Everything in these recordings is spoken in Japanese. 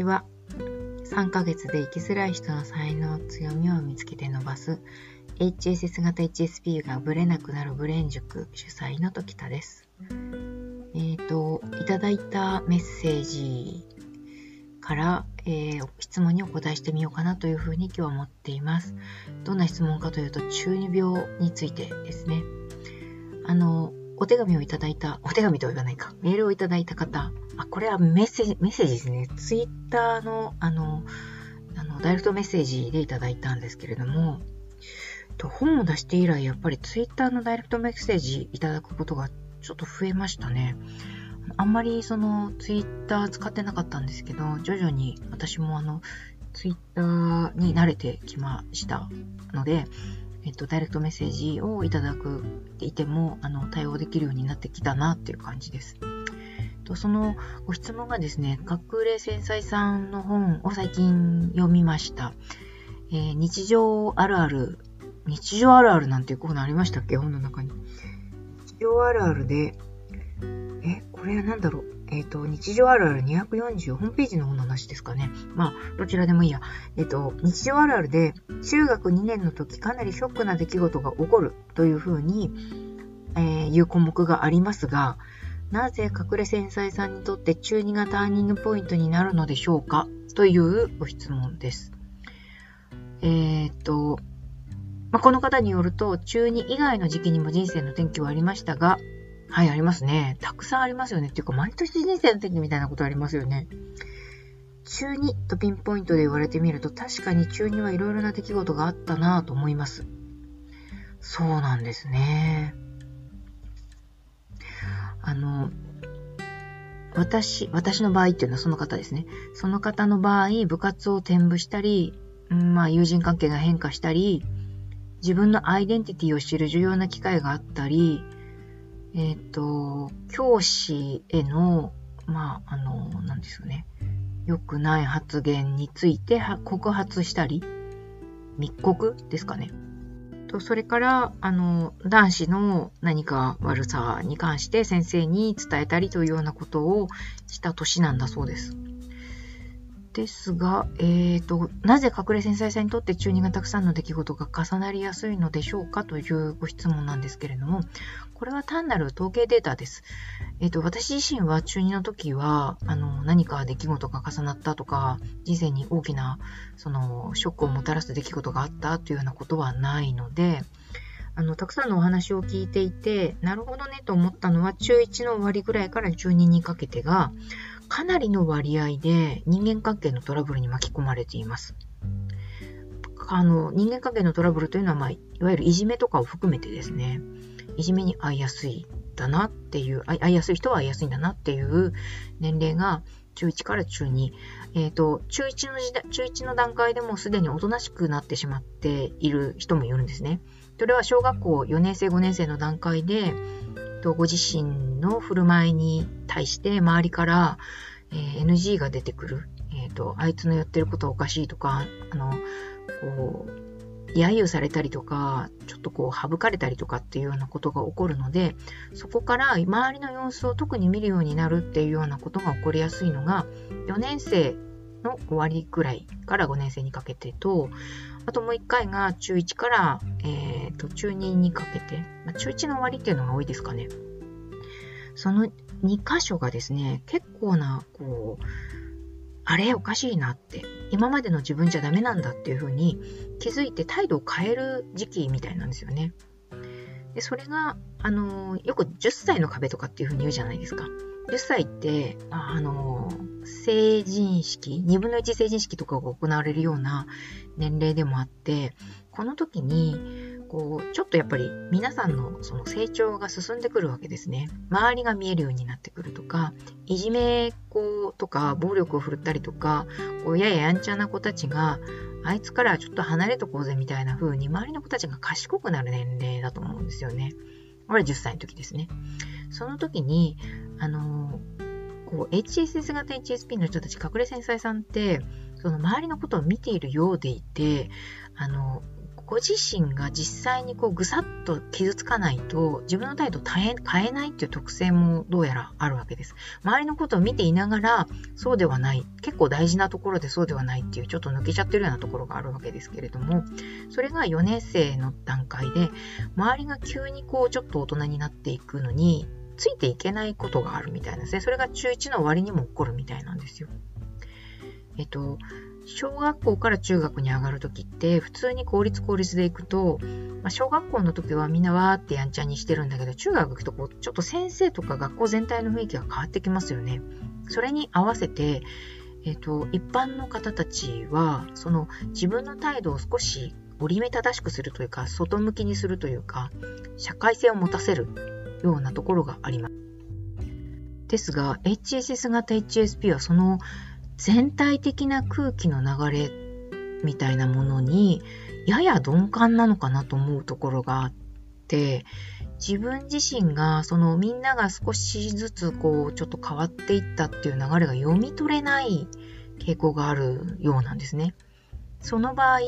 ちは。3ヶ月で生きづらい人の才能、強みを見つけて伸ばす HSS 型 HSP がブレなくなるブレン塾主催の時田です。えっ、ー、と、いただいたメッセージから、えー、質問にお答えしてみようかなというふうに今日は思っています。どんな質問かというと、中二病についてですね。あの、お手紙をいただいた、お手紙とは言わないか、メールをいただいた方、あ、これはメッセージ、メッセージですね。ツイッターの、あの、あの、ダイレクトメッセージでいただいたんですけれども、と本を出して以来、やっぱりツイッターのダイレクトメッセージいただくことがちょっと増えましたね。あんまりそのツイッター使ってなかったんですけど、徐々に私もあの、ツイッターに慣れてきましたので、えっと、ダイレクトメッセージをいただくいても、あの、対応できるようになってきたなっていう感じです。とそのご質問がですね、隠れ繊細さんの本を最近読みました。えー、日常あるある、日常あるあるなんていうコーナーありましたっけ？本の中に。日常あるあるで、え、これは何だろう？えっ、ー、と、日常あるある240、ホームページの方の話ですかね。まあ、どちらでもいいや。えっ、ー、と、日常あるあるで、中学2年の時かなりショックな出来事が起こるというふうに、えー、いう項目がありますが、なぜ隠れ繊細さんにとって中2がターニングポイントになるのでしょうか？というご質問です。えっ、と、まあ、この方によると、中2以外の時期にも人生の転機はありましたが、はい、ありますね。たくさんありますよね。っていうか、毎年人生の転機みたいなことありますよね。中2とピンポイントで言われてみると、確かに中2はいろいろな出来事があったなぁと思います。そうなんですね。あの、私、私の場合っていうのはその方ですね。その方の場合、部活を転部したり、うんまあ友人関係が変化したり、自分のアイデンティティを知る重要な機会があったり、えっ、ー、と、教師への、まあ、あの、なんですよね。良くない発言について告発したり、密告ですかね。と、それから、あの、男子の何か悪さに関して先生に伝えたりというようなことをした年なんだそうです。ですが、えーと、なぜ隠れ繊細さにとって中二がたくさんの出来事が重なりやすいのでしょうかというご質問なんですけれども、これは単なる統計データです。えーと、私自身は中二の時はあの何か出来事が重なったとか、人生に大きなそのショックをもたらす出来事があったというようなことはないので、あの、たくさんのお話を聞いていて、なるほどねと思ったのは、中1の終わりぐらいから中2にかけてが、かなりの割合で人間関係のトラブルに巻き込まれています。あの、人間関係のトラブルというのは、まあ、いわゆるいじめとかを含めてですね、いじめに遭いやすいだなっていう、遭いやすい人は遭いやすいんだなっていう年齢が中1から中2。えっ、ー、と、中1の時代、中1の段階でもすでにおとなしくなってしまっている人もいるんですね。それは小学校4年生、5年生の段階で、とご自身の振る舞いに対して周りから、えー、NG が出てくる。えっ、ー、と、あいつのやってることはおかしいとか、あの、こう、揶揄されたりとか、ちょっとこう省かれたりとかっていうようなことが起こるので、そこから周りの様子を特に見るようになるっていうようなことが起こりやすいのが、4年生の終わりくらいから5年生にかけてと、あともう1回が中1から、えー、と中2にかけて、まあ、中1の終わりっていうのが多いですかね。その2箇所がですね、結構な、こう、あれおかしいなって、今までの自分じゃダメなんだっていうふうに気づいて態度を変える時期みたいなんですよね。で、それが、あの、よく10歳の壁とかっていうふうに言うじゃないですか。10歳って、あの、成人式、2分の1成人式とかが行われるような年齢でもあって、この時に、こう、ちょっとやっぱり皆さんのその成長が進んでくるわけですね。周りが見えるようになってくるとか、いじめっ子とか暴力を振るったりとか、こうやややんちゃな子たちが、あいつからちょっと離れとこうぜみたいな風に周りの子たちが賢くなる年齢だと思うんですよね。これ10歳の時ですね。その時に、あのこう、HSS 型 HSP の人たち、隠れ繊細さんって、その周りのことを見ているようでいて、あの、ご自身が実際にこうぐさっと傷つかないと自分の態度を変え変えないっていう特性もどうやらあるわけです。周りのことを見ていながらそうではない、結構大事なところでそうではないっていうちょっと抜けちゃってるようなところがあるわけですけれども、それが4年生の段階で周りが急にこうちょっと大人になっていくのについていけないことがあるみたいなですね。それが中1の終わりにも起こるみたいなんですよ。えっと、小学校から中学に上がるときって、普通に公立公立で行くと、まあ、小学校の時はみんなわーってやんちゃにしてるんだけど、中学行くとこう、ちょっと先生とか学校全体の雰囲気が変わってきますよね。それに合わせて、えっ、と、一般の方たちは、その自分の態度を少し折り目正しくするというか、外向きにするというか、社会性を持たせるようなところがあります。ですが、HSS 型 HSP はその全体的な空気の流れみたいなものにやや鈍感なのかなと思うところがあって自分自身がそのみんなが少しずつこうちょっと変わっていったっていう流れが読み取れない傾向があるようなんですね。その場合、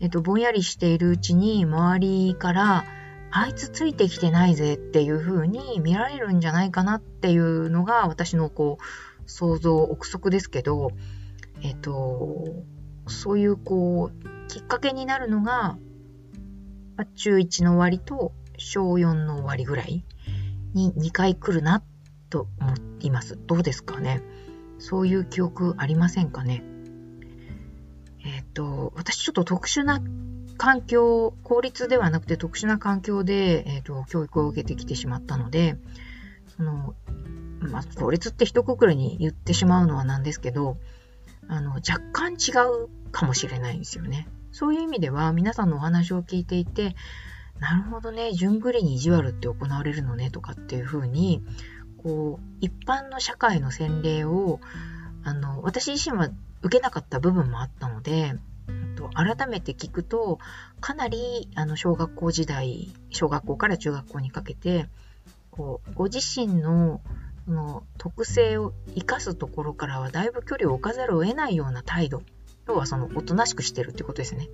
えっと、ぼんやりしているうちに周りからあいつついてきてないぜっていう風に見られるんじゃないかなっていうのが私のこう想像、憶測ですけど、えっと、そういうこう、きっかけになるのが、中1の終わりと小4の終わりぐらいに2回来るなと思っています。どうですかね？そういう記憶ありませんかね？えっ、と、私ちょっと特殊な環境、公立ではなくて特殊な環境で、えっ、と、教育を受けてきてしまったので、その、まあ、法律って一括りに言ってしまうのはなんですけど、あの、若干違うかもしれないんですよね。そういう意味では、皆さんのお話を聞いていて、なるほどね、順繰りに意地悪って行われるのねとかっていうふうに、こう、一般の社会の洗礼を、あの、私自身は受けなかった部分もあったので、改めて聞くと、かなり、あの、小学校時代、小学校から中学校にかけて、こう、ご自身のその特性を生かすところからはだいぶ距離を置かざるを得ないような態度。要はそのおとなしくしてるってことですね。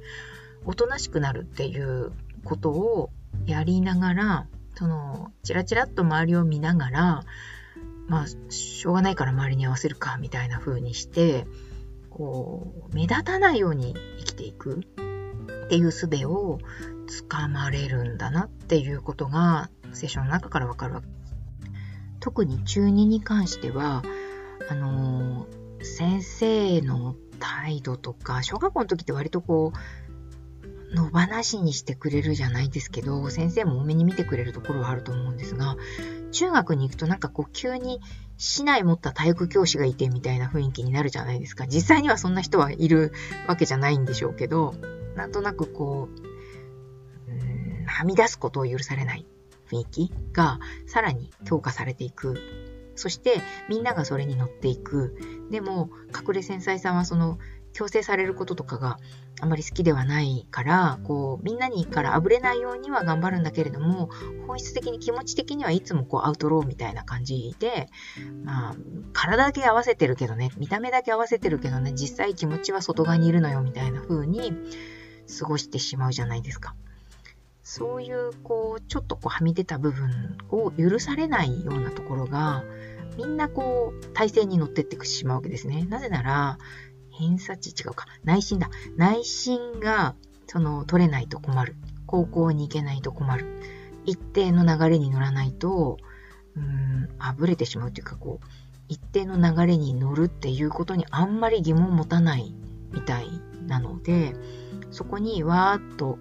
おとなしくなるっていうことをやりながら、その、チラチラっと周りを見ながら、まあ、しょうがないから周りに合わせるか、みたいな風にして、こう、目立たないように生きていくっていう術をつかまれるんだなっていうことが、セッションの中からわかるわけです特に中2に関しては、あのー、先生の態度とか、小学校の時って割とこう、野放しにしてくれるじゃないですけど、先生も多めに見てくれるところはあると思うんですが、中学に行くとなんかこう急に市内持った体育教師がいてみたいな雰囲気になるじゃないですか。実際にはそんな人はいるわけじゃないんでしょうけど、なんとなくこう、はみ出すことを許されない雰囲気がさらに強化されていく。そしてみんながそれに乗っていく。でも隠れ繊細さんはその強制されることとかがあまり好きではないから、こう、みんなにからあぶれないようには頑張るんだけれども、本質的に気持ち的にはいつもこうアウトローみたいな感じで、まあ、体だけ合わせてるけどね、見た目だけ合わせてるけどね、実際気持ちは外側にいるのよみたいな風に過ごしてしまうじゃないですか。そういう、こう、ちょっとこう、はみ出た部分を許されないようなところが、みんなこう、体制に乗ってってしまうわけですね。なぜなら、偏差値違うか。内心だ。内心が、その、取れないと困る。高校に行けないと困る。一定の流れに乗らないと、うん、あぶれてしまうというか、こう、一定の流れに乗るっていうことにあんまり疑問を持たないみたいなので、そこにわーっと、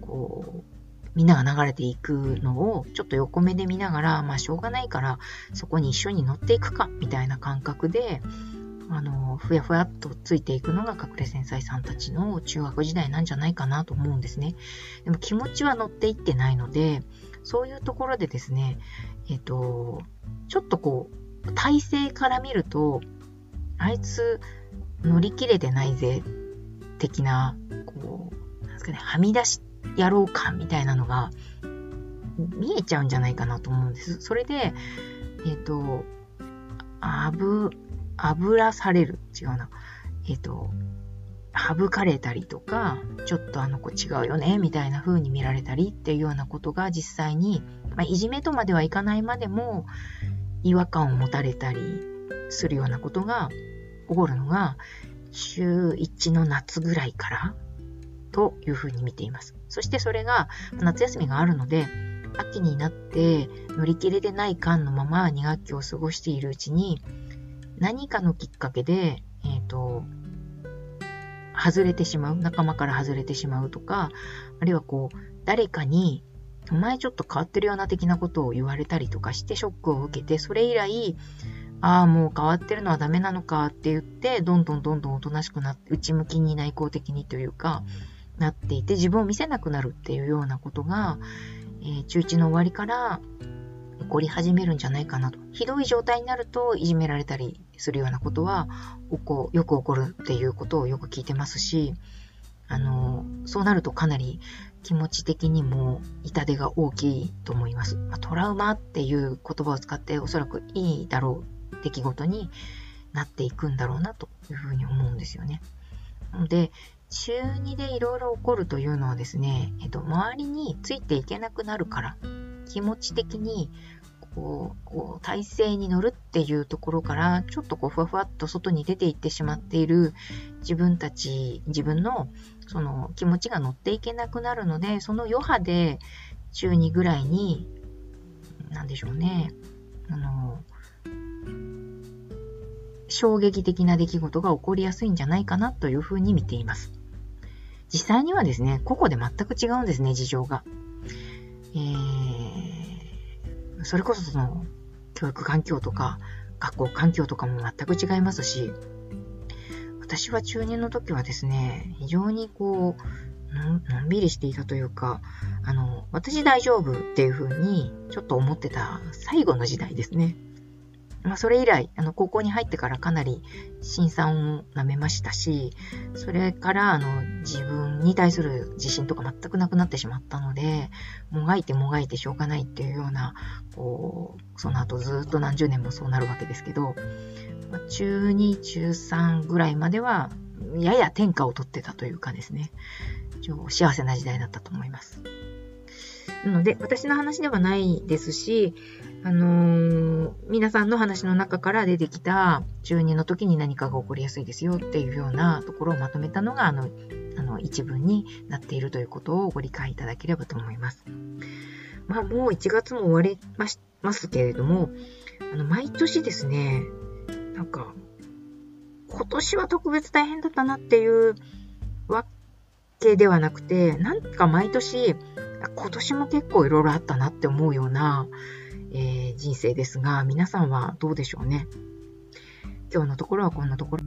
こう、みんなが流れていくのをちょっと横目で見ながら、まあしょうがないからそこに一緒に乗っていくかみたいな感覚で、あの、ふやふやっとついていくのが隠れ繊細さんたちの中学時代なんじゃないかなと思うんですね。でも気持ちは乗っていってないので、そういうところでですね、えっ、と、ちょっとこう、体勢から見ると、あいつ乗り切れてないぜ、的な、こう、なんですかね、はみ出しやろうかみたいなのが見えちゃうんじゃないかなと思うんです。それで、えっ、ー、と、あぶ、油される。違うな。えっ、ー、と、省かれたりとか、ちょっとあの子違うよね、みたいな風に見られたりっていうようなことが実際に、まあ、いじめとまではいかないまでも違和感を持たれたりするようなことが起こるのが週1の夏ぐらいからというふうに見ています。そしてそれが夏休みがあるので、秋になって乗り切れてない感のまま2学期を過ごしているうちに、何かのきっかけで、えっ、ー、と、外れてしまう、仲間から外れてしまうとか、あるいはこう、誰かに、お前ちょっと変わってるような的なことを言われたりとかしてショックを受けて、それ以来、ああ、もう変わってるのはダメなのかって言って、どんどんどんどんおとなしくなって、内向きに内向的にというか、なっていて、自分を見せなくなるっていうようなことが、えー、中1の終わりから起こり始めるんじゃないかなと。ひどい状態になるといじめられたりするようなことは、こよく起こるっていうことをよく聞いてますし、あの、そうなるとかなり気持ち的にも痛手が大きいと思います。まあ、トラウマっていう言葉を使っておそらくいいだろう出来事になっていくんだろうなというふうに思うんですよね。で、中2でいろいろ起こるというのはですね、えっと、周りについていけなくなるから、気持ち的に、こう、こう体勢に乗るっていうところから、ちょっとこう、ふわふわっと外に出ていってしまっている自分たち、自分の、その気持ちが乗っていけなくなるので、その余波で、中2ぐらいに、なんでしょうね、あの、衝撃的な出来事が起こりやすいんじゃないかなというふうに見ています。実際にはですね、個々で全く違うんですね、事情が。えー、それこそその、教育環境とか、学校環境とかも全く違いますし、私は中2の時はですね、非常にこう、のんびりしていたというか、あの、私大丈夫っていう風にちょっと思ってた最後の時代ですね。まあ、それ以来、あの、高校に入ってからかなり辛酸を舐めましたし、それから、あの、自分に対する自信とか全くなくなってしまったので、もがいてもがいてしょうがないっていうような、こう、その後ずっと何十年もそうなるわけですけど、ま、中2、中3ぐらいまでは、やや天下を取ってたというかですね、幸せな時代だったと思います。なので、私の話ではないですし、あのー、皆さんの話の中から出てきた中2の時に何かが起こりやすいですよっていうようなところをまとめたのが、あの、あの一文になっているということをご理解いただければと思います。まあ、もう1月も終わりましますけれども、あの、毎年ですね、なんか、今年は特別大変だったなっていうわけではなくて、なんか毎年、今年も結構いろいろあったなって思うような、えー、人生ですが、皆さんはどうでしょうね？今日のところはこんなところ。